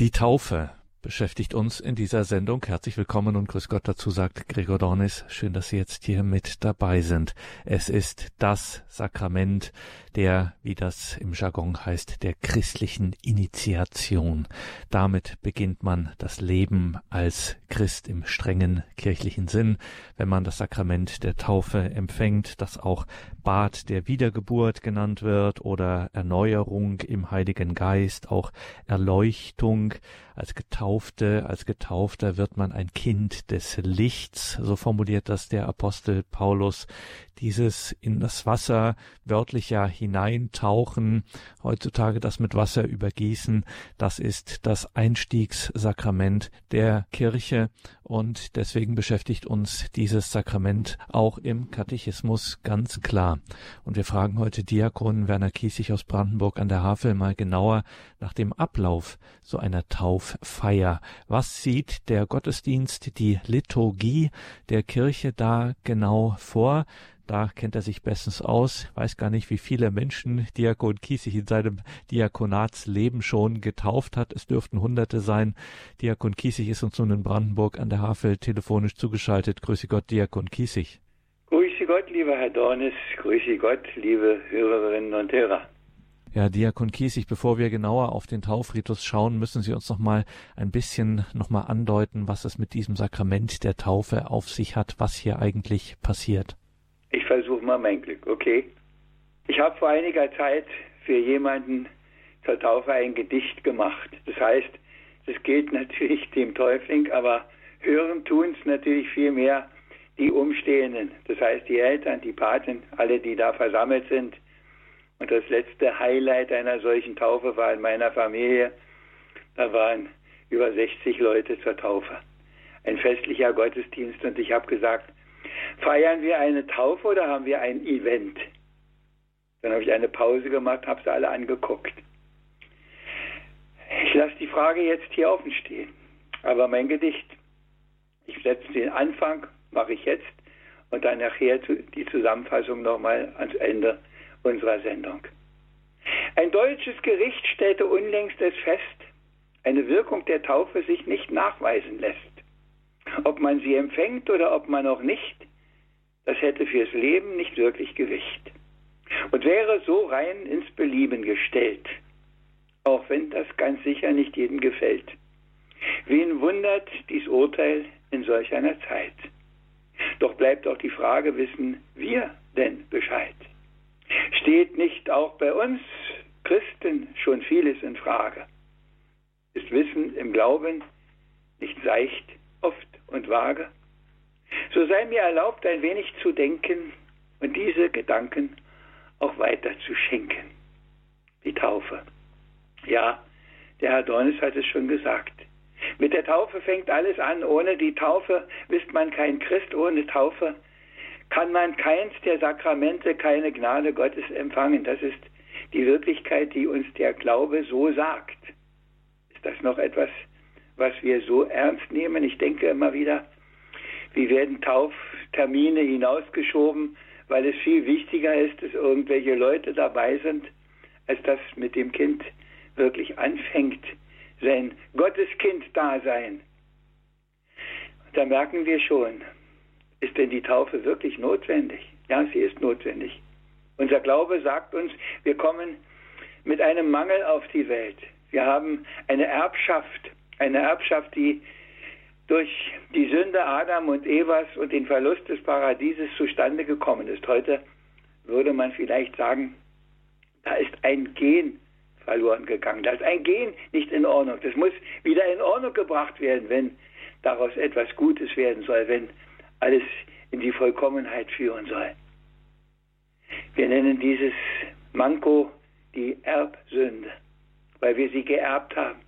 Die Taufe beschäftigt uns in dieser Sendung. Herzlich willkommen und grüß Gott dazu, sagt Gregor Dornis. Schön, dass Sie jetzt hier mit dabei sind. Es ist das Sakrament der, wie das im Jargon heißt, der christlichen Initiation. Damit beginnt man das Leben als Christ im strengen kirchlichen Sinn, wenn man das Sakrament der Taufe empfängt, das auch Bad der Wiedergeburt genannt wird oder Erneuerung im Heiligen Geist, auch Erleuchtung. Als Getaufte, als Getaufter wird man ein Kind des Lichts, so formuliert das der Apostel Paulus. Dieses in das Wasser wörtlich ja hineintauchen, heutzutage das mit Wasser übergießen, das ist das Einstiegssakrament der Kirche und deswegen beschäftigt uns dieses Sakrament auch im Katechismus ganz klar. Und wir fragen heute Diakon Werner Kiesig aus Brandenburg an der Havel mal genauer nach dem Ablauf so einer Tauffeier. Was sieht der Gottesdienst, die Liturgie der Kirche da genau vor? Da kennt er sich bestens aus. Weiß gar nicht, wie viele Menschen Diakon Kiesig in seinem Diakonatsleben schon getauft hat. Es dürften Hunderte sein. Diakon Kiesig ist uns nun in Brandenburg an der Havel telefonisch zugeschaltet. Grüße Gott, Diakon Kiesig. Grüße Gott, lieber Herr Dornes. Grüße Gott, liebe Hörerinnen und Hörer. Ja, Diakon Kiesig, bevor wir genauer auf den Taufritus schauen, müssen Sie uns noch mal ein bisschen noch mal andeuten, was es mit diesem Sakrament der Taufe auf sich hat, was hier eigentlich passiert. Ich versuche mal mein Glück, okay? Ich habe vor einiger Zeit für jemanden zur Taufe ein Gedicht gemacht. Das heißt, es gilt natürlich dem Täufling, aber hören tun es natürlich viel mehr die Umstehenden. Das heißt, die Eltern, die Paten, alle, die da versammelt sind. Und das letzte Highlight einer solchen Taufe war in meiner Familie. Da waren über 60 Leute zur Taufe. Ein festlicher Gottesdienst und ich habe gesagt, Feiern wir eine Taufe oder haben wir ein Event? Dann habe ich eine Pause gemacht, habe sie alle angeguckt. Ich lasse die Frage jetzt hier offen stehen. Aber mein Gedicht, ich setze den Anfang, mache ich jetzt und dann nachher die Zusammenfassung nochmal ans Ende unserer Sendung. Ein deutsches Gericht stellte unlängst es fest, eine Wirkung der Taufe sich nicht nachweisen lässt. Ob man sie empfängt oder ob man auch nicht, das hätte fürs Leben nicht wirklich Gewicht und wäre so rein ins Belieben gestellt, auch wenn das ganz sicher nicht jedem gefällt. Wen wundert dies Urteil in solch einer Zeit? Doch bleibt auch die Frage, wissen wir denn Bescheid? Steht nicht auch bei uns Christen schon vieles in Frage? Ist Wissen im Glauben nicht seicht, und vage? So sei mir erlaubt, ein wenig zu denken und diese Gedanken auch weiter zu schenken. Die Taufe. Ja, der Herr Dornis hat es schon gesagt. Mit der Taufe fängt alles an. Ohne die Taufe ist man kein Christ. Ohne Taufe kann man keins der Sakramente, keine Gnade Gottes empfangen. Das ist die Wirklichkeit, die uns der Glaube so sagt. Ist das noch etwas, was wir so ernst nehmen? Ich denke immer wieder, wie werden Tauftermine hinausgeschoben, weil es viel wichtiger ist, dass irgendwelche Leute dabei sind, als dass mit dem Kind wirklich anfängt, sein Gotteskind-Dasein. Da merken wir schon, ist denn die Taufe wirklich notwendig? Ja, sie ist notwendig. Unser Glaube sagt uns, wir kommen mit einem Mangel auf die Welt. Wir haben eine Erbschaft, eine Erbschaft, die durch die Sünde Adam und Evas und den Verlust des Paradieses zustande gekommen ist. Heute würde man vielleicht sagen, da ist ein Gen verloren gegangen. Da ist ein Gen nicht in Ordnung. Das muss wieder in Ordnung gebracht werden, wenn daraus etwas Gutes werden soll, wenn alles in die Vollkommenheit führen soll. Wir nennen dieses Manko die Erbsünde, weil wir sie geerbt haben.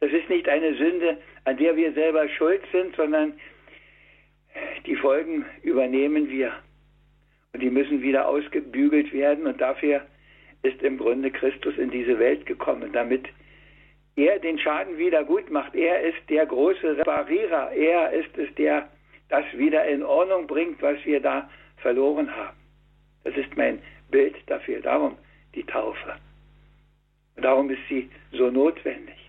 Das ist nicht eine Sünde, an der wir selber schuld sind, sondern die Folgen übernehmen wir. Und die müssen wieder ausgebügelt werden. Und dafür ist im Grunde Christus in diese Welt gekommen, damit er den Schaden wieder gut macht. Er ist der große Reparierer. Er ist es, der das wieder in Ordnung bringt, was wir da verloren haben. Das ist mein Bild dafür. Darum die Taufe. Und darum ist sie so notwendig.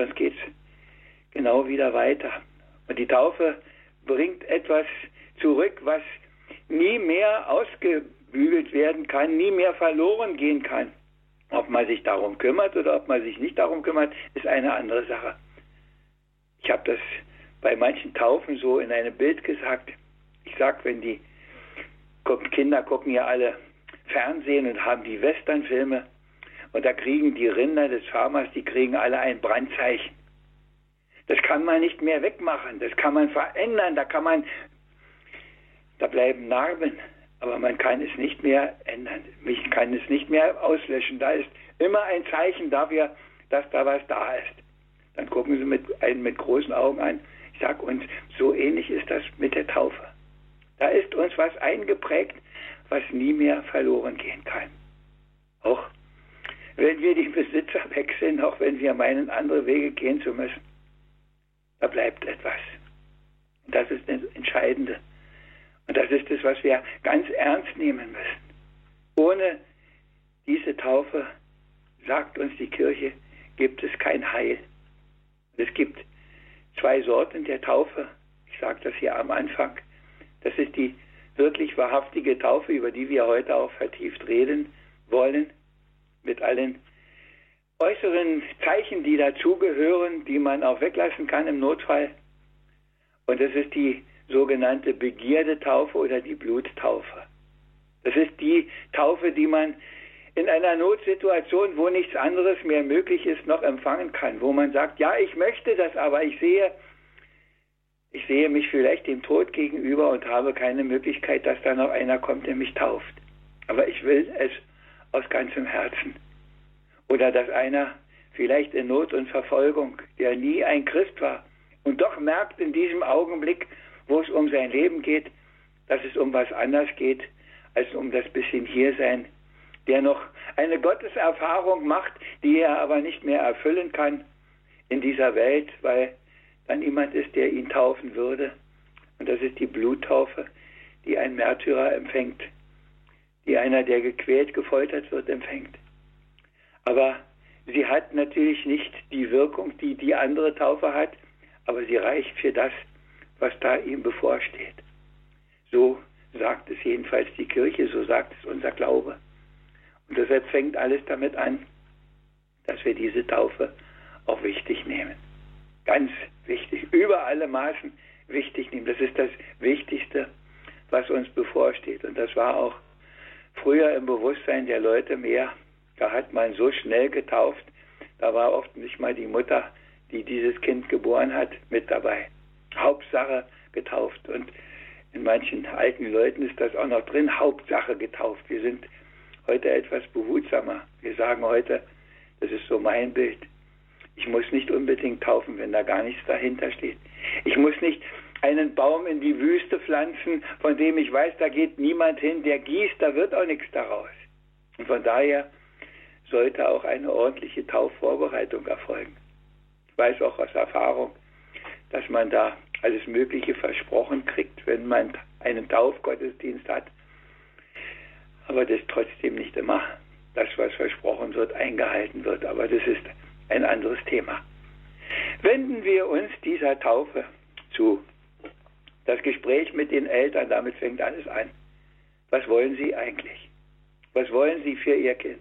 Sonst geht es genau wieder weiter. Und die Taufe bringt etwas zurück, was nie mehr ausgebügelt werden kann, nie mehr verloren gehen kann. Ob man sich darum kümmert oder ob man sich nicht darum kümmert, ist eine andere Sache. Ich habe das bei manchen Taufen so in einem Bild gesagt. Ich sage, wenn die Kinder gucken ja alle Fernsehen und haben die Westernfilme und da kriegen die Rinder des Farmers, die kriegen alle ein Brandzeichen. Das kann man nicht mehr wegmachen, das kann man verändern, da kann man, da bleiben Narben, aber man kann es nicht mehr ändern. Ich kann es nicht mehr auslöschen. Da ist immer ein Zeichen dafür, dass da was da ist. Dann gucken Sie mit, einen mit großen Augen an. Ich sage uns, so ähnlich ist das mit der Taufe. Da ist uns was eingeprägt, was nie mehr verloren gehen kann. Auch wenn wir die Besitzer wechseln, auch wenn wir meinen, andere Wege gehen zu müssen, da bleibt etwas. Und das ist das Entscheidende. Und das ist es, was wir ganz ernst nehmen müssen. Ohne diese Taufe, sagt uns die Kirche, gibt es kein Heil. Es gibt zwei Sorten der Taufe. Ich sage das hier am Anfang. Das ist die wirklich wahrhaftige Taufe, über die wir heute auch vertieft reden wollen, mit allen äußeren Zeichen, die dazugehören, die man auch weglassen kann im Notfall. Und das ist die sogenannte Begierdetaufe oder die Bluttaufe. Das ist die Taufe, die man in einer Notsituation, wo nichts anderes mehr möglich ist, noch empfangen kann, wo man sagt, ja, ich möchte das, aber ich sehe, ich sehe mich vielleicht dem Tod gegenüber und habe keine Möglichkeit, dass da noch einer kommt, der mich tauft. Aber ich will es aus ganzem Herzen. Oder dass einer vielleicht in Not und Verfolgung, der nie ein Christ war und doch merkt in diesem Augenblick, wo es um sein Leben geht, dass es um was anderes geht, als um das bisschen Hiersein, der noch eine Gotteserfahrung macht, die er aber nicht mehr erfüllen kann in dieser Welt, weil dann niemand ist, der ihn taufen würde. Und das ist die Bluttaufe, die ein Märtyrer empfängt, die einer, der gequält, gefoltert wird, empfängt. Aber sie hat natürlich nicht die Wirkung, die die andere Taufe hat, aber sie reicht für das, was da ihm bevorsteht. So sagt es jedenfalls die Kirche, so sagt es unser Glaube. Und deshalb fängt alles damit an, dass wir diese Taufe auch wichtig nehmen. Ganz wichtig, über alle Maßen wichtig nehmen. Das ist das Wichtigste, was uns bevorsteht. Und das war auch früher im Bewusstsein der Leute mehr. Da hat man so schnell getauft, da war oft nicht mal die Mutter, die dieses Kind geboren hat, mit dabei. Hauptsache getauft. Und in manchen alten Leuten ist das auch noch drin, Hauptsache getauft. Wir sind heute etwas behutsamer. Wir sagen heute, das ist so mein Bild. Ich muss nicht unbedingt taufen, wenn da gar nichts dahinter steht. Ich muss nicht einen Baum in die Wüste pflanzen, von dem ich weiß, da geht niemand hin, der gießt, da wird auch nichts daraus. Und von daher sollte auch eine ordentliche Taufvorbereitung erfolgen. Ich weiß auch aus Erfahrung, dass man da alles Mögliche versprochen kriegt, wenn man einen Taufgottesdienst hat. Aber das trotzdem nicht immer das, was versprochen wird, eingehalten wird. Aber das ist ein anderes Thema. Wenden wir uns dieser Taufe zu. Das Gespräch mit den Eltern, damit fängt alles an. Was wollen Sie eigentlich? Was wollen Sie für Ihr Kind?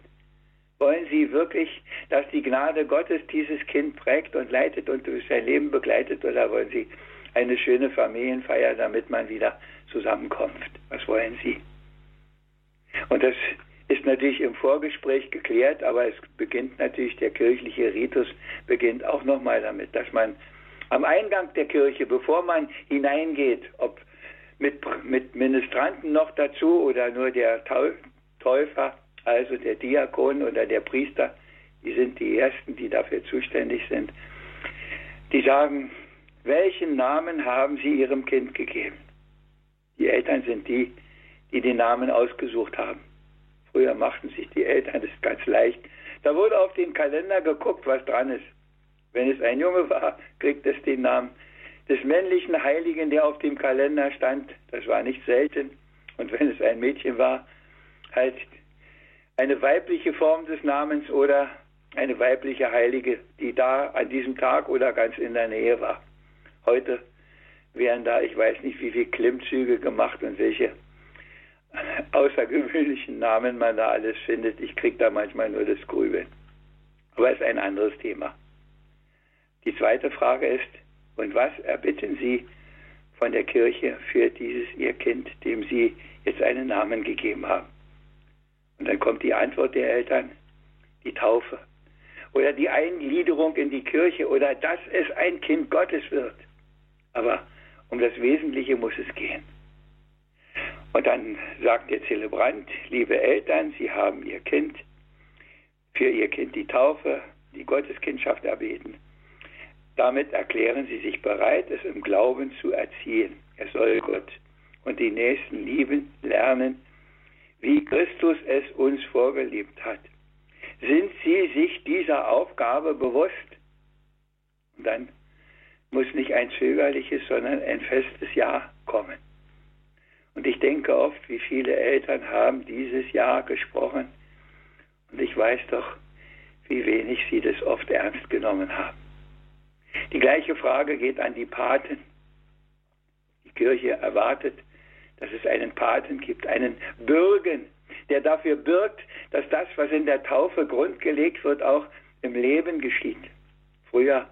Wollen Sie wirklich, dass die Gnade Gottes dieses Kind prägt und leitet und durch sein Leben begleitet oder wollen Sie eine schöne Familienfeier, damit man wieder zusammenkommt? Was wollen Sie? Und das ist natürlich im Vorgespräch geklärt, aber es beginnt natürlich der kirchliche Ritus beginnt auch nochmal damit, dass man am Eingang der Kirche, bevor man hineingeht, ob mit, mit Ministranten noch dazu oder nur der Täufer, also der Diakon oder der Priester, die sind die Ersten, die dafür zuständig sind, die sagen, welchen Namen haben Sie Ihrem Kind gegeben? Die Eltern sind die, die den Namen ausgesucht haben. Früher machten sich die Eltern das ganz leicht. Da wurde auf den Kalender geguckt, was dran ist. Wenn es ein Junge war, kriegt es den Namen des männlichen Heiligen, der auf dem Kalender stand. Das war nicht selten. Und wenn es ein Mädchen war, halt eine weibliche Form des Namens oder eine weibliche Heilige, die da an diesem Tag oder ganz in der Nähe war. Heute werden da, ich weiß nicht, wie viele Klimmzüge gemacht und welche außergewöhnlichen Namen man da alles findet. Ich kriege da manchmal nur das Grübeln. Aber es ist ein anderes Thema. Die zweite Frage ist, und was erbitten Sie von der Kirche für dieses Ihr Kind, dem Sie jetzt einen Namen gegeben haben? Und dann kommt die Antwort der Eltern, die Taufe oder die Eingliederung in die Kirche oder dass es ein Kind Gottes wird. Aber um das Wesentliche muss es gehen. Und dann sagt der Zelebrant, liebe Eltern, Sie haben Ihr Kind, für Ihr Kind die Taufe, die Gotteskindschaft erbeten. Damit erklären Sie sich bereit, es im Glauben zu erziehen. Er soll Gott und die Nächsten lieben, lernen, wie Christus es uns vorgelebt hat. Sind Sie sich dieser Aufgabe bewusst? Und dann muss nicht ein zögerliches, sondern ein festes Ja kommen. Und ich denke oft, wie viele Eltern haben dieses Ja gesprochen. Und ich weiß doch, wie wenig sie das oft ernst genommen haben. Die gleiche Frage geht an die Paten. Die Kirche erwartet, dass es einen Paten gibt, einen Bürgen, der dafür birgt, dass das, was in der Taufe grundgelegt wird, auch im Leben geschieht. Früher,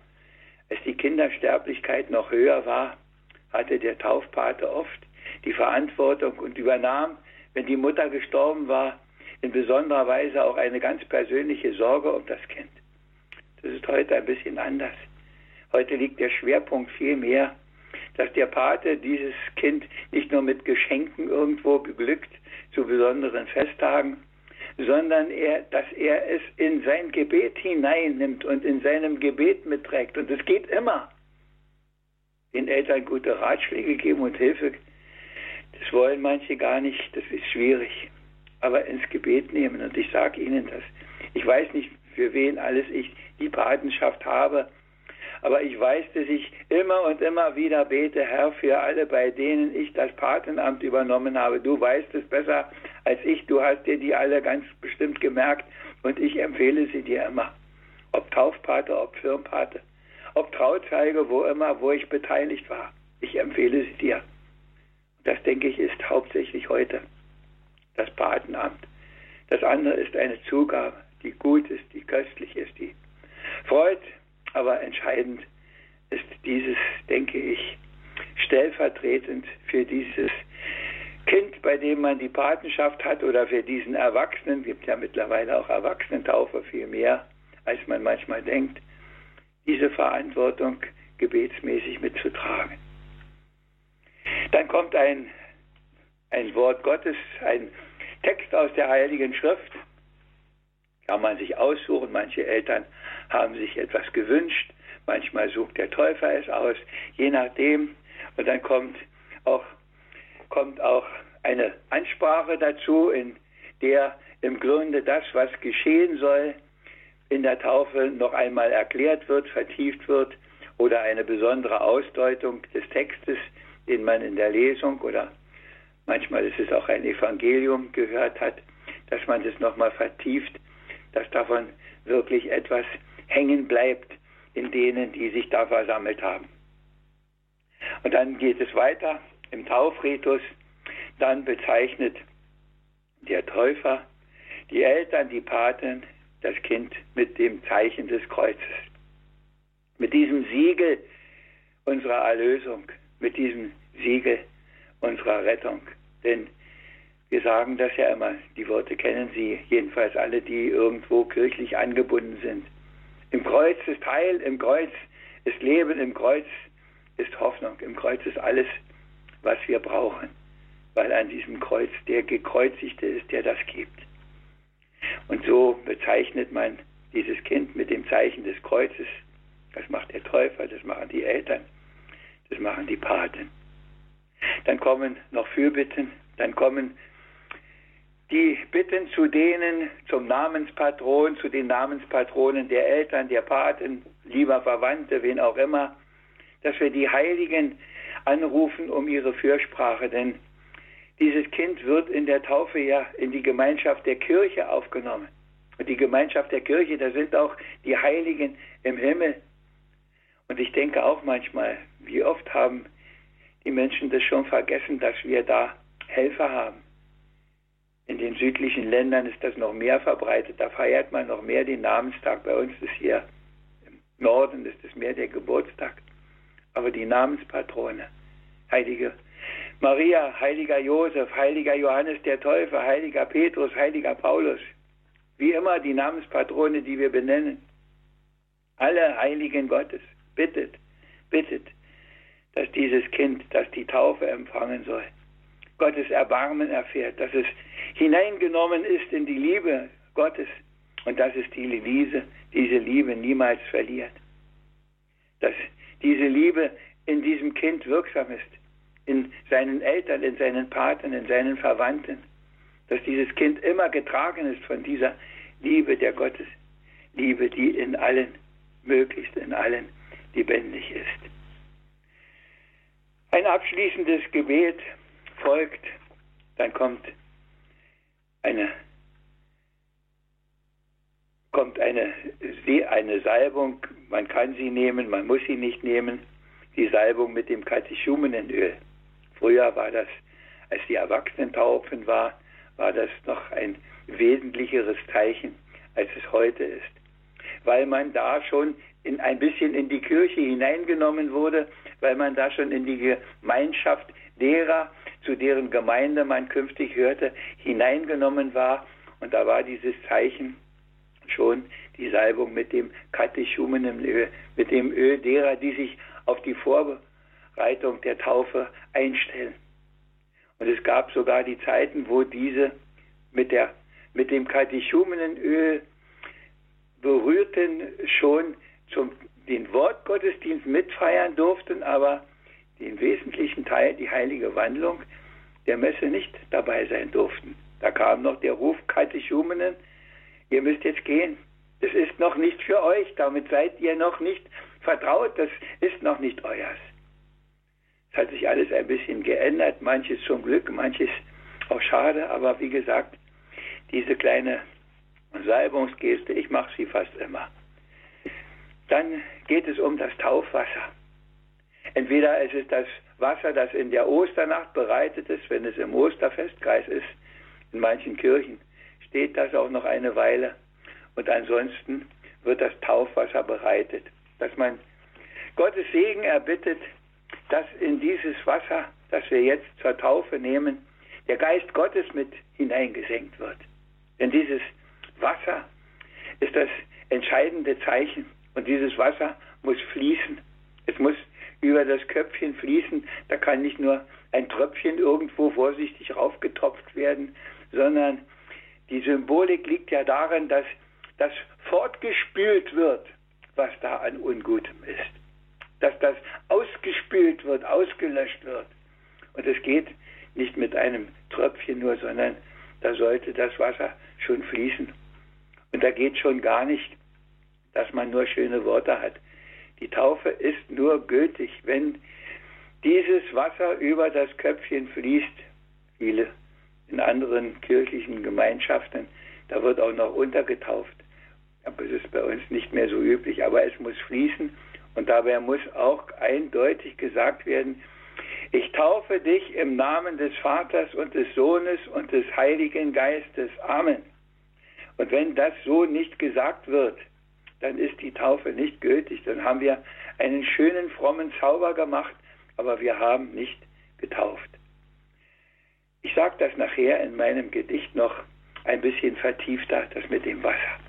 als die Kindersterblichkeit noch höher war, hatte der Taufpate oft die Verantwortung und übernahm, wenn die Mutter gestorben war, in besonderer Weise auch eine ganz persönliche Sorge um das Kind. Das ist heute ein bisschen anders. Heute liegt der Schwerpunkt viel mehr, dass der Pate dieses Kind nicht nur mit Geschenken irgendwo beglückt zu besonderen Festtagen, sondern er, dass er es in sein Gebet hineinnimmt und in seinem Gebet mitträgt. Und es geht immer. Den Eltern gute Ratschläge geben und Hilfe, das wollen manche gar nicht, das ist schwierig. Aber ins Gebet nehmen. Und ich sage Ihnen das. Ich weiß nicht, für wen alles ich die Patenschaft habe, aber ich weiß, dass ich immer und immer wieder bete, Herr, für alle, bei denen ich das Patenamt übernommen habe. Du weißt es besser als ich. Du hast dir die alle ganz bestimmt gemerkt und ich empfehle sie dir immer. Ob Taufpate, ob Firmpate, ob Trauzeige, wo immer, wo ich beteiligt war. Ich empfehle sie dir. Das, denke ich, ist hauptsächlich heute das Patenamt. Das andere ist eine Zugabe, die gut ist, die köstlich ist, die freut, aber entscheidend ist dieses, denke ich, stellvertretend für dieses Kind, bei dem man die Patenschaft hat oder für diesen Erwachsenen, gibt ja mittlerweile auch Erwachsenentaufe viel mehr, als man manchmal denkt, diese Verantwortung gebetsmäßig mitzutragen. Dann kommt ein, ein Wort Gottes, ein Text aus der Heiligen Schrift, kann man sich aussuchen. Manche Eltern haben sich etwas gewünscht. Manchmal sucht der Täufer es aus, je nachdem. Und dann kommt auch, kommt auch eine Ansprache dazu, in der im Grunde das, was geschehen soll, in der Taufe noch einmal erklärt wird, vertieft wird oder eine besondere Ausdeutung des Textes, den man in der Lesung oder manchmal ist es auch ein Evangelium gehört hat, dass man das nochmal vertieft, dass davon wirklich etwas hängen bleibt in denen, die sich da versammelt haben. Und dann geht es weiter im Taufritus. Dann bezeichnet der Täufer die Eltern, die Paten, das Kind mit dem Zeichen des Kreuzes. Mit diesem Siegel unserer Erlösung, mit diesem Siegel unserer Rettung. Denn wir sagen das ja immer, die Worte kennen Sie, jedenfalls alle, die irgendwo kirchlich angebunden sind. Im Kreuz ist Heil, im Kreuz ist Leben, im Kreuz ist Hoffnung, im Kreuz ist alles, was wir brauchen, weil an diesem Kreuz der Gekreuzigte ist, der das gibt. Und so bezeichnet man dieses Kind mit dem Zeichen des Kreuzes. Das macht der Täufer, das machen die Eltern, das machen die Paten. Dann kommen noch Fürbitten, dann kommen die Bitten zu denen, zum Namenspatron, zu den Namenspatronen der Eltern, der Paten, lieber Verwandte, wen auch immer, dass wir die Heiligen anrufen um ihre Fürsprache, denn dieses Kind wird in der Taufe ja in die Gemeinschaft der Kirche aufgenommen. Und die Gemeinschaft der Kirche, da sind auch die Heiligen im Himmel. Und ich denke auch manchmal, wie oft haben die Menschen das schon vergessen, dass wir da Helfer haben. Südlichen Ländern ist das noch mehr verbreitet. Da feiert man noch mehr den Namenstag. Bei uns ist hier im Norden ist es mehr der Geburtstag. Aber die Namenspatrone, heilige Maria, heiliger Josef, heiliger Johannes der Täufer, heiliger Petrus, heiliger Paulus, wie immer die Namenspatrone, die wir benennen. Alle Heiligen Gottes bittet, bittet, dass dieses Kind, das die Taufe empfangen soll, Gottes Erbarmen erfährt, dass es hineingenommen ist in die Liebe Gottes und dass es die Liebe, diese Liebe niemals verliert. Dass diese Liebe in diesem Kind wirksam ist, in seinen Eltern, in seinen Paten, in seinen Verwandten, dass dieses Kind immer getragen ist von dieser Liebe der Gottes, Liebe, die in allen, möglichst in allen lebendig ist. Ein abschließendes Gebet folgt, dann kommt eine kommt eine, eine Salbung, man kann sie nehmen, man muss sie nicht nehmen, die Salbung mit dem Katechumenenöl. Früher war das, als die Erwachsenentaufen war, war das noch ein wesentlicheres Zeichen, als es heute ist. Weil man da schon in, ein bisschen in die Kirche hineingenommen wurde, weil man da schon in die Gemeinschaft derer, zu deren Gemeinde man künftig hörte, hineingenommen war. Und da war dieses Zeichen schon die Salbung mit dem Katechumenöl, mit dem Öl derer, die sich auf die Vorbereitung der Taufe einstellen. Und es gab sogar die Zeiten, wo diese mit, der, mit dem Katechumenöl berührten schon zum den Wortgottesdienst mitfeiern durften, aber den wesentlichen Teil, die heilige Wandlung der Messe nicht dabei sein durften. Da kam noch der Ruf Katechumenen, ihr müsst jetzt gehen. Das ist noch nicht für euch, damit seid ihr noch nicht vertraut, das ist noch nicht euers. Es hat sich alles ein bisschen geändert, manches zum Glück, manches auch schade, aber wie gesagt, diese kleine Salbungsgeste, ich mache sie fast immer. Dann geht es um das Taufwasser. Entweder es ist das Wasser, das in der Osternacht bereitet ist, wenn es im Osterfestkreis ist, in manchen Kirchen steht das auch noch eine Weile. Und ansonsten wird das Taufwasser bereitet, dass man Gottes Segen erbittet, dass in dieses Wasser, das wir jetzt zur Taufe nehmen, der Geist Gottes mit hineingesenkt wird. Denn dieses Wasser ist das entscheidende Zeichen und dieses Wasser muss fließen. Es muss über das Köpfchen fließen. Da kann nicht nur ein Tröpfchen irgendwo vorsichtig raufgetropft werden, sondern die Symbolik liegt ja darin, dass das fortgespült wird, was da an Ungutem ist. Dass das ausgespült wird, ausgelöscht wird. Und es geht nicht mit einem Tröpfchen nur, sondern da sollte das Wasser schon fließen. Und da geht schon gar nicht dass man nur schöne Worte hat. Die Taufe ist nur gültig, wenn dieses Wasser über das Köpfchen fließt. Viele in anderen kirchlichen Gemeinschaften, da wird auch noch untergetauft. Es ist bei uns nicht mehr so üblich. Aber es muss fließen und dabei muss auch eindeutig gesagt werden, ich taufe dich im Namen des Vaters und des Sohnes und des Heiligen Geistes. Amen. Und wenn das so nicht gesagt wird, dann ist die Taufe nicht gültig. Dann haben wir einen schönen, frommen Zauber gemacht, aber wir haben nicht getauft. Ich sage das nachher in meinem Gedicht noch ein bisschen vertiefter, das mit dem Wasser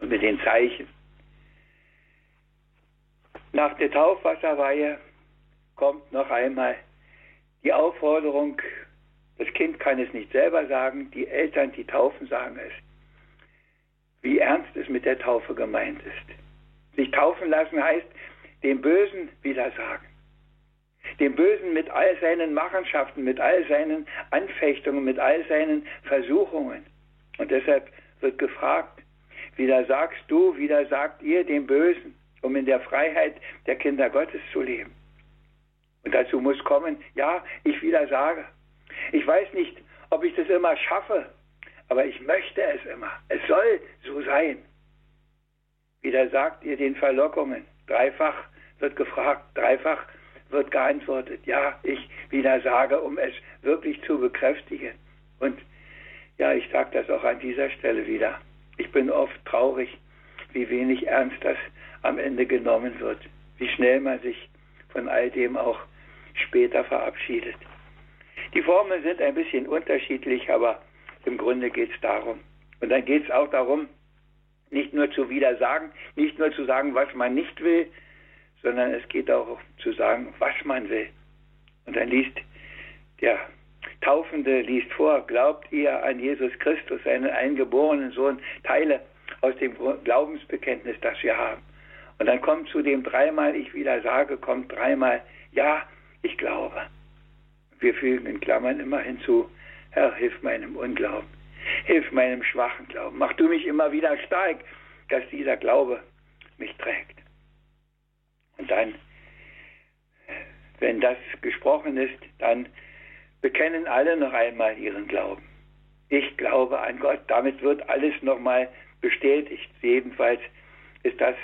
und mit den Zeichen. Nach der Taufwasserweihe kommt noch einmal die Aufforderung, das Kind kann es nicht selber sagen, die Eltern, die taufen, sagen es wie ernst es mit der Taufe gemeint ist. Sich taufen lassen heißt, dem Bösen widersagen. Dem Bösen mit all seinen Machenschaften, mit all seinen Anfechtungen, mit all seinen Versuchungen. Und deshalb wird gefragt, widersagst du, widersagt ihr dem Bösen, um in der Freiheit der Kinder Gottes zu leben. Und dazu muss kommen, ja, ich widersage. Ich weiß nicht, ob ich das immer schaffe, aber ich möchte es immer. Es soll so sein. Wieder sagt ihr den Verlockungen. Dreifach wird gefragt, dreifach wird geantwortet. Ja, ich wieder sage, um es wirklich zu bekräftigen. Und ja, ich sage das auch an dieser Stelle wieder. Ich bin oft traurig, wie wenig ernst das am Ende genommen wird, wie schnell man sich von all dem auch später verabschiedet. Die Formeln sind ein bisschen unterschiedlich, aber im Grunde geht es darum. Und dann geht es auch darum, nicht nur zu widersagen, nicht nur zu sagen, was man nicht will, sondern es geht auch zu sagen, was man will. Und dann liest der Taufende liest vor, glaubt ihr an Jesus Christus, seinen eingeborenen Sohn, Teile aus dem Glaubensbekenntnis, das wir haben. Und dann kommt zu dem dreimal, ich wieder sage, kommt dreimal, ja, ich glaube. Wir fügen in Klammern immer hinzu, Herr, hilf meinem Unglauben, hilf meinem schwachen Glauben, mach du mich immer wieder stark, dass dieser Glaube mich trägt. Und dann, wenn das gesprochen ist, dann bekennen alle noch einmal ihren Glauben. Ich glaube an Gott. Damit wird alles nochmal bestätigt. Jedenfalls ist das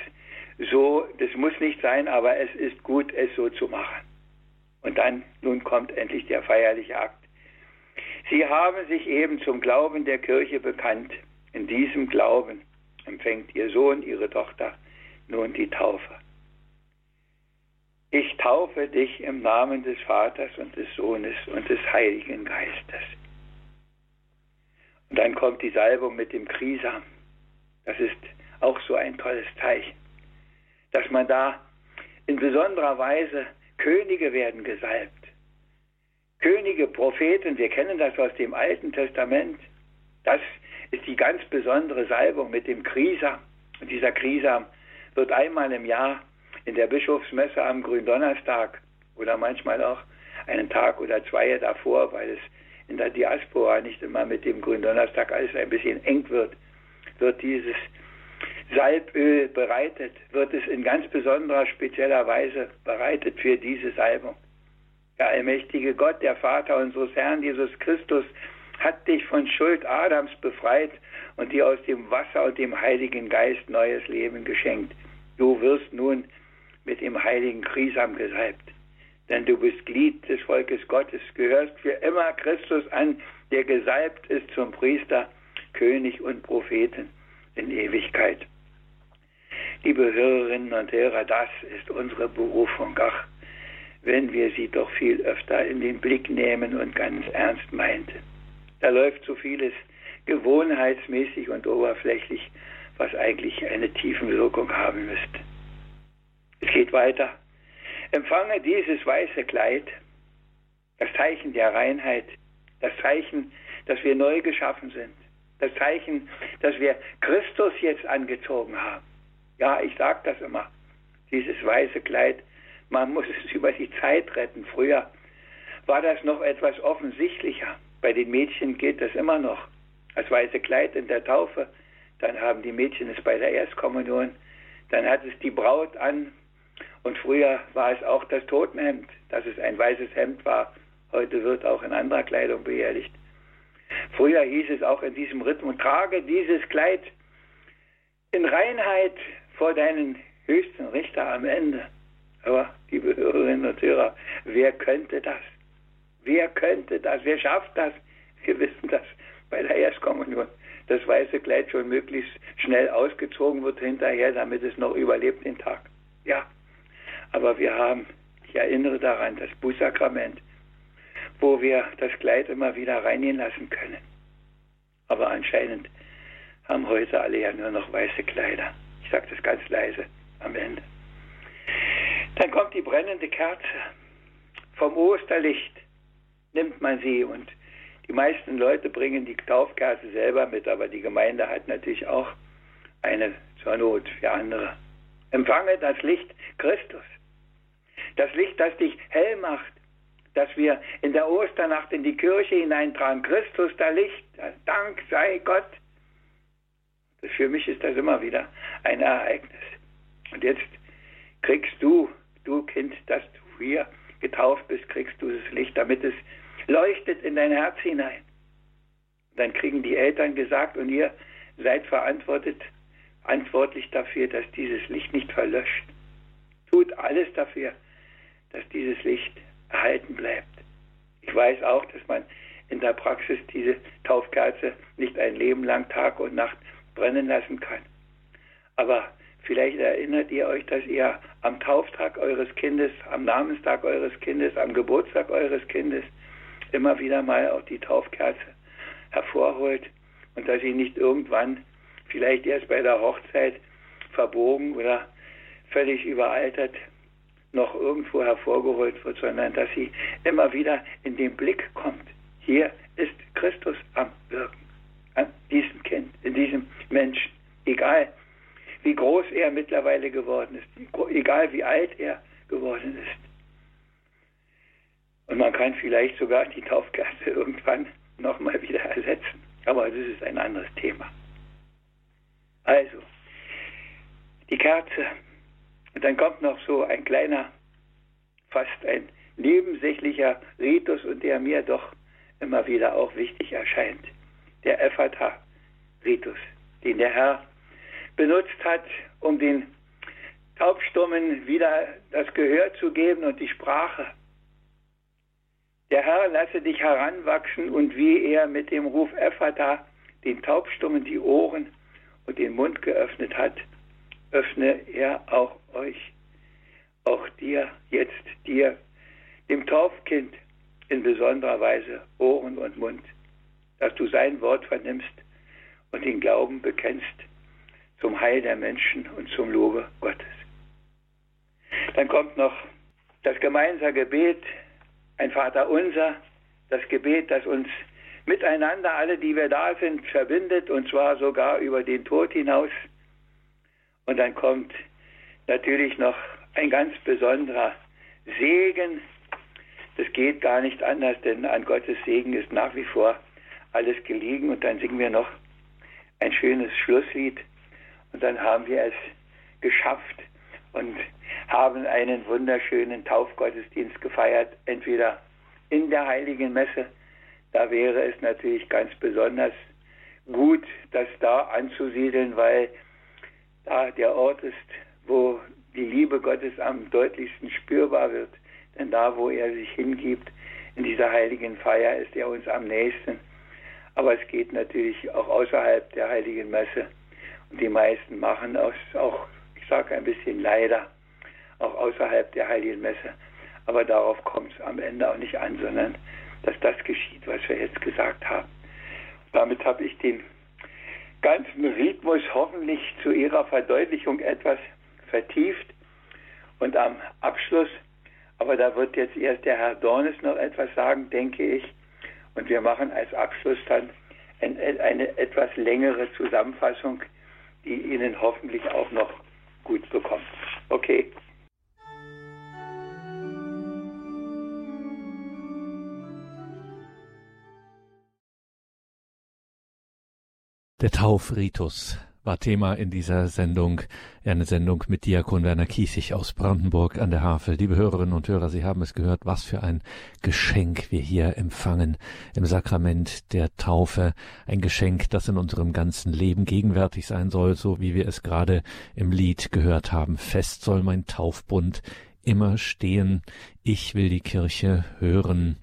so, das muss nicht sein, aber es ist gut, es so zu machen. Und dann, nun kommt endlich der feierliche Akt. Sie haben sich eben zum Glauben der Kirche bekannt. In diesem Glauben empfängt Ihr Sohn, Ihre Tochter nun die Taufe. Ich taufe dich im Namen des Vaters und des Sohnes und des Heiligen Geistes. Und dann kommt die Salbung mit dem Krisam. Das ist auch so ein tolles Zeichen, dass man da in besonderer Weise Könige werden gesalbt. Könige, Propheten, wir kennen das aus dem Alten Testament. Das ist die ganz besondere Salbung mit dem Krisam. Und dieser Krisam wird einmal im Jahr in der Bischofsmesse am Gründonnerstag oder manchmal auch einen Tag oder zwei davor, weil es in der Diaspora nicht immer mit dem Gründonnerstag alles ein bisschen eng wird, wird dieses Salböl bereitet, wird es in ganz besonderer, spezieller Weise bereitet für diese Salbung. Der allmächtige Gott, der Vater unseres Herrn Jesus Christus, hat dich von Schuld Adams befreit und dir aus dem Wasser und dem Heiligen Geist neues Leben geschenkt. Du wirst nun mit dem heiligen Krisam gesalbt. Denn du bist Glied des Volkes Gottes, gehörst für immer Christus an, der gesalbt ist zum Priester, König und Propheten in Ewigkeit. Liebe Hörerinnen und Hörer, das ist unsere Berufung. Ach, wenn wir sie doch viel öfter in den Blick nehmen und ganz ernst meinten. Da läuft so vieles gewohnheitsmäßig und oberflächlich, was eigentlich eine tiefen Wirkung haben müsste. Es geht weiter. Empfange dieses weiße Kleid, das Zeichen der Reinheit, das Zeichen, dass wir neu geschaffen sind, das Zeichen, dass wir Christus jetzt angezogen haben. Ja, ich sage das immer, dieses weiße Kleid, man muss es über die Zeit retten. Früher war das noch etwas offensichtlicher. Bei den Mädchen geht das immer noch. Das weiße Kleid in der Taufe, dann haben die Mädchen es bei der Erstkommunion, dann hat es die Braut an, und früher war es auch das Totenhemd, dass es ein weißes Hemd war. Heute wird auch in anderer Kleidung beerdigt. Früher hieß es auch in diesem Rhythmus, trage dieses Kleid in Reinheit vor deinen höchsten Richter am Ende. Aber, liebe Hörerinnen und Hörer, wer könnte das? Wer könnte das? Wer schafft das? Wir wissen das bei der Erstkommunion. Das weiße Kleid schon möglichst schnell ausgezogen wird hinterher, damit es noch überlebt den Tag. Ja, aber wir haben, ich erinnere daran, das Bußsakrament, wo wir das Kleid immer wieder reingehen lassen können. Aber anscheinend haben heute alle ja nur noch weiße Kleider. Ich sage das ganz leise am Ende. Dann kommt die brennende Kerze. Vom Osterlicht nimmt man sie und die meisten Leute bringen die Taufkerze selber mit, aber die Gemeinde hat natürlich auch eine zur Not für andere. Empfange das Licht Christus. Das Licht, das dich hell macht, dass wir in der Osternacht in die Kirche hineintragen. Christus, der Licht, Dank sei Gott. Für mich ist das immer wieder ein Ereignis. Und jetzt kriegst du, du Kind, dass du hier getauft bist, kriegst du das Licht, damit es leuchtet in dein Herz hinein. Dann kriegen die Eltern gesagt und ihr seid verantwortet, verantwortlich dafür, dass dieses Licht nicht verlöscht. Tut alles dafür, dass dieses Licht erhalten bleibt. Ich weiß auch, dass man in der Praxis diese Taufkerze nicht ein Leben lang Tag und Nacht brennen lassen kann. Aber vielleicht erinnert ihr euch, dass ihr am Tauftag eures Kindes, am Namenstag eures Kindes, am Geburtstag eures Kindes immer wieder mal auch die Taufkerze hervorholt und dass sie nicht irgendwann, vielleicht erst bei der Hochzeit, verbogen oder völlig überaltert noch irgendwo hervorgeholt wird, sondern dass sie immer wieder in den Blick kommt. Hier ist Christus am Wirken, an diesem Kind, in diesem Menschen, egal wie groß er mittlerweile geworden ist, egal wie alt er geworden ist. Und man kann vielleicht sogar die Taufkerze irgendwann nochmal wieder ersetzen. Aber das ist ein anderes Thema. Also, die Kerze. Und dann kommt noch so ein kleiner, fast ein nebensächlicher Ritus und der mir doch immer wieder auch wichtig erscheint. Der Ephata-Ritus, den der Herr benutzt hat, um den Taubstummen wieder das Gehör zu geben und die Sprache. Der Herr lasse dich heranwachsen und wie er mit dem Ruf Ephata den Taubstummen die Ohren und den Mund geöffnet hat, öffne er auch euch, auch dir, jetzt dir, dem Taufkind in besonderer Weise Ohren und Mund, dass du sein Wort vernimmst und den Glauben bekennst zum Heil der Menschen und zum Lobe Gottes. Dann kommt noch das gemeinsame Gebet, ein Vater unser, das Gebet, das uns miteinander, alle, die wir da sind, verbindet, und zwar sogar über den Tod hinaus. Und dann kommt natürlich noch ein ganz besonderer Segen. Das geht gar nicht anders, denn an Gottes Segen ist nach wie vor alles gelegen. Und dann singen wir noch ein schönes Schlusslied. Und dann haben wir es geschafft und haben einen wunderschönen Taufgottesdienst gefeiert, entweder in der heiligen Messe, da wäre es natürlich ganz besonders gut, das da anzusiedeln, weil da der Ort ist, wo die Liebe Gottes am deutlichsten spürbar wird. Denn da, wo er sich hingibt, in dieser heiligen Feier, ist er uns am nächsten. Aber es geht natürlich auch außerhalb der heiligen Messe. Und die meisten machen es auch, ich sage ein bisschen leider, auch außerhalb der heiligen Messe. Aber darauf kommt es am Ende auch nicht an, sondern dass das geschieht, was wir jetzt gesagt haben. Damit habe ich den ganzen Rhythmus hoffentlich zu Ihrer Verdeutlichung etwas vertieft. Und am Abschluss, aber da wird jetzt erst der Herr Dornes noch etwas sagen, denke ich. Und wir machen als Abschluss dann eine etwas längere Zusammenfassung, die Ihnen hoffentlich auch noch gut bekommt. Okay. Der Taufritus war Thema in dieser Sendung. Eine Sendung mit Diakon Werner Kiesig aus Brandenburg an der Havel. Liebe Hörerinnen und Hörer, Sie haben es gehört, was für ein Geschenk wir hier empfangen im Sakrament der Taufe. Ein Geschenk, das in unserem ganzen Leben gegenwärtig sein soll, so wie wir es gerade im Lied gehört haben. Fest soll mein Taufbund immer stehen. Ich will die Kirche hören.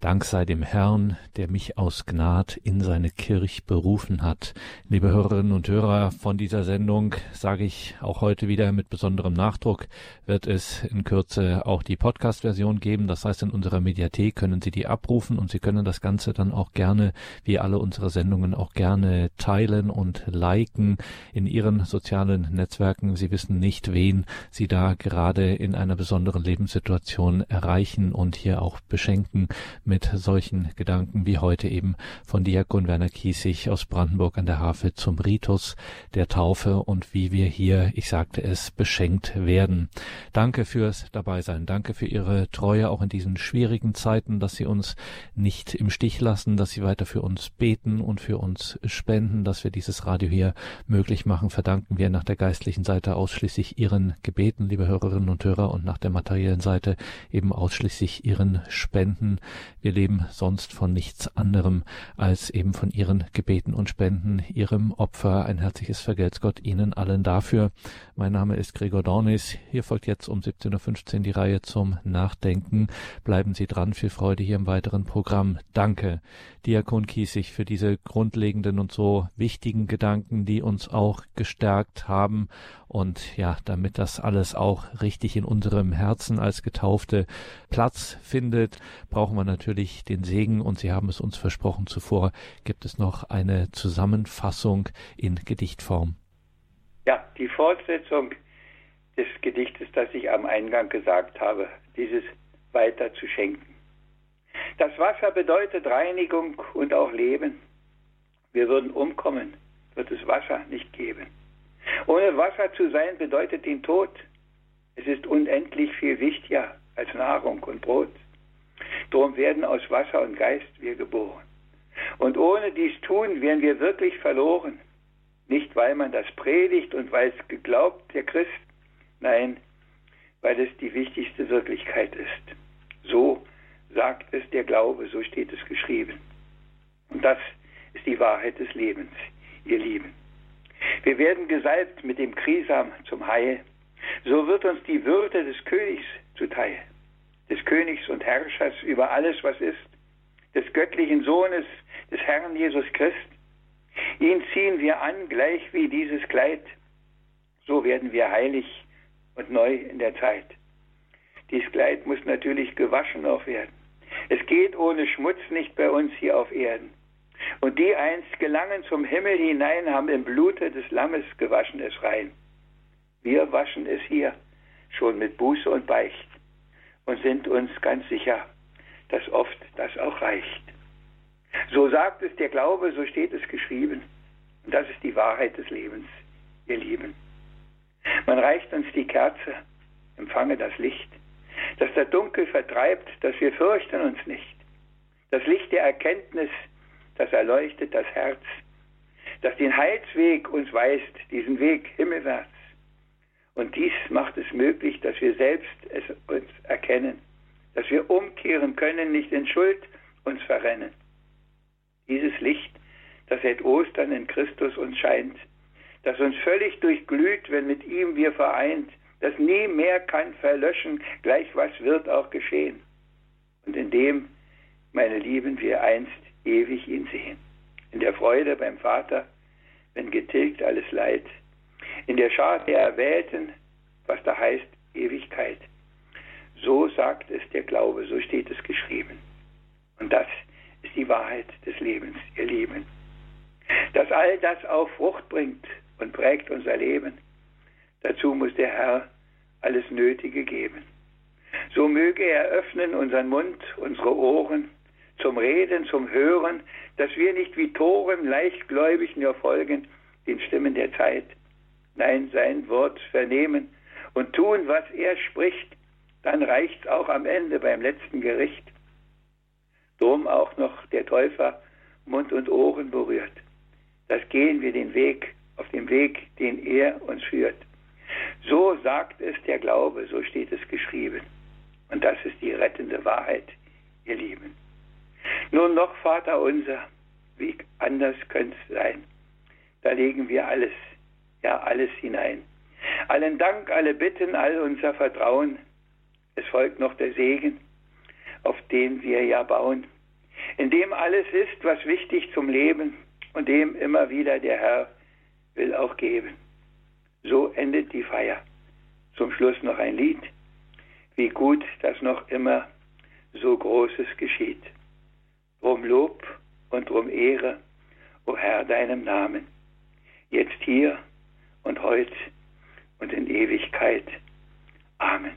Dank sei dem Herrn, der mich aus Gnad in seine Kirch berufen hat. Liebe Hörerinnen und Hörer von dieser Sendung, sage ich auch heute wieder mit besonderem Nachdruck, wird es in Kürze auch die Podcast-Version geben. Das heißt, in unserer Mediathek können Sie die abrufen und Sie können das Ganze dann auch gerne, wie alle unsere Sendungen, auch gerne teilen und liken in Ihren sozialen Netzwerken. Sie wissen nicht, wen Sie da gerade in einer besonderen Lebenssituation erreichen und hier auch beschenken mit solchen Gedanken wie heute eben von Diakon Werner Kiesig aus Brandenburg an der Havel zum Ritus der Taufe und wie wir hier, ich sagte es, beschenkt werden. Danke fürs Dabeisein. Danke für Ihre Treue auch in diesen schwierigen Zeiten, dass Sie uns nicht im Stich lassen, dass Sie weiter für uns beten und für uns spenden, dass wir dieses Radio hier möglich machen. Verdanken wir nach der geistlichen Seite ausschließlich Ihren Gebeten, liebe Hörerinnen und Hörer, und nach der materiellen Seite eben ausschließlich ihren Spenden. Wir leben sonst von nichts anderem als eben von ihren Gebeten und Spenden, ihrem Opfer. Ein herzliches Vergelt's Gott Ihnen allen dafür. Mein Name ist Gregor Dornis. Hier folgt jetzt um 17.15 Uhr die Reihe zum Nachdenken. Bleiben Sie dran. Viel Freude hier im weiteren Programm. Danke, Diakon Kiesig, für diese grundlegenden und so wichtigen Gedanken, die uns auch gestärkt haben. Und ja, damit das alles auch richtig in unserem Herzen als Getaufte Platz findet, brauchen wir natürlich den Segen. Und Sie haben es uns versprochen zuvor, gibt es noch eine Zusammenfassung in Gedichtform. Ja, die Fortsetzung des Gedichtes, das ich am Eingang gesagt habe, dieses weiter zu schenken. Das Wasser bedeutet Reinigung und auch Leben. Wir würden umkommen, wird es Wasser nicht geben. Ohne Wasser zu sein bedeutet den Tod. Es ist unendlich viel wichtiger als Nahrung und Brot. Drum werden aus Wasser und Geist wir geboren. Und ohne dies tun wären wir wirklich verloren. Nicht, weil man das predigt und weil es geglaubt, der Christ, nein, weil es die wichtigste Wirklichkeit ist. So sagt es der Glaube, so steht es geschrieben. Und das ist die Wahrheit des Lebens, ihr Lieben. Wir werden gesalbt mit dem Krisam zum Heil. So wird uns die Würde des Königs zuteil, des Königs und Herrschers über alles, was ist, des göttlichen Sohnes, des Herrn Jesus Christ. Ihn ziehen wir an, gleich wie dieses Kleid. So werden wir heilig und neu in der Zeit. Dies Kleid muss natürlich gewaschen auch werden. Es geht ohne Schmutz nicht bei uns hier auf Erden. Und die einst gelangen zum Himmel hinein, haben im Blute des Lammes gewaschen es rein. Wir waschen es hier schon mit Buße und Beicht und sind uns ganz sicher, dass oft das auch reicht. So sagt es der Glaube, so steht es geschrieben. Und das ist die Wahrheit des Lebens, ihr Lieben. Man reicht uns die Kerze, empfange das Licht, das der Dunkel vertreibt, dass wir fürchten uns nicht. Das Licht der Erkenntnis, das erleuchtet das Herz, das den Heilsweg uns weist, diesen Weg himmelwärts. Und dies macht es möglich, dass wir selbst es uns erkennen, dass wir umkehren können, nicht in Schuld uns verrennen. Dieses Licht, das seit Ostern in Christus uns scheint, das uns völlig durchglüht, wenn mit ihm wir vereint, das nie mehr kann verlöschen, gleich was wird auch geschehen. Und in dem, meine Lieben, wir einst ewig ihn sehen. In der Freude beim Vater, wenn getilgt alles Leid. In der Schar der Erwählten, was da heißt Ewigkeit. So sagt es der Glaube, so steht es geschrieben. Und das ist die Wahrheit des Lebens, ihr Lieben. Dass all das auch Frucht bringt und prägt unser Leben, dazu muss der Herr alles Nötige geben. So möge er öffnen unseren Mund, unsere Ohren, zum Reden, zum Hören, dass wir nicht wie Toren leichtgläubig nur folgen den Stimmen der Zeit. Nein, sein Wort vernehmen und tun, was er spricht, dann reicht's auch am Ende beim letzten Gericht. Drum auch noch der Täufer Mund und Ohren berührt. Das gehen wir den Weg, auf dem Weg, den er uns führt. So sagt es der Glaube, so steht es geschrieben. Und das ist die rettende Wahrheit, ihr Lieben. Nun noch, Vater unser, wie anders könnte es sein? Da legen wir alles, ja alles hinein. Allen Dank, alle Bitten, all unser Vertrauen. Es folgt noch der Segen, auf den wir ja bauen, in dem alles ist, was wichtig zum Leben und dem immer wieder der Herr will auch geben. So endet die Feier. Zum Schluss noch ein Lied. Wie gut, dass noch immer so Großes geschieht drum Lob und drum Ehre, o Herr, deinem Namen, jetzt hier und heut und in Ewigkeit. Amen.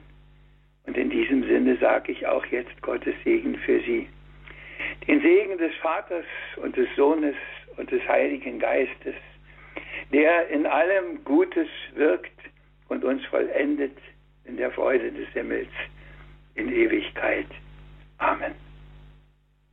Und in diesem Sinne sage ich auch jetzt Gottes Segen für Sie. Den Segen des Vaters und des Sohnes und des Heiligen Geistes, der in allem Gutes wirkt und uns vollendet in der Freude des Himmels in Ewigkeit. Amen.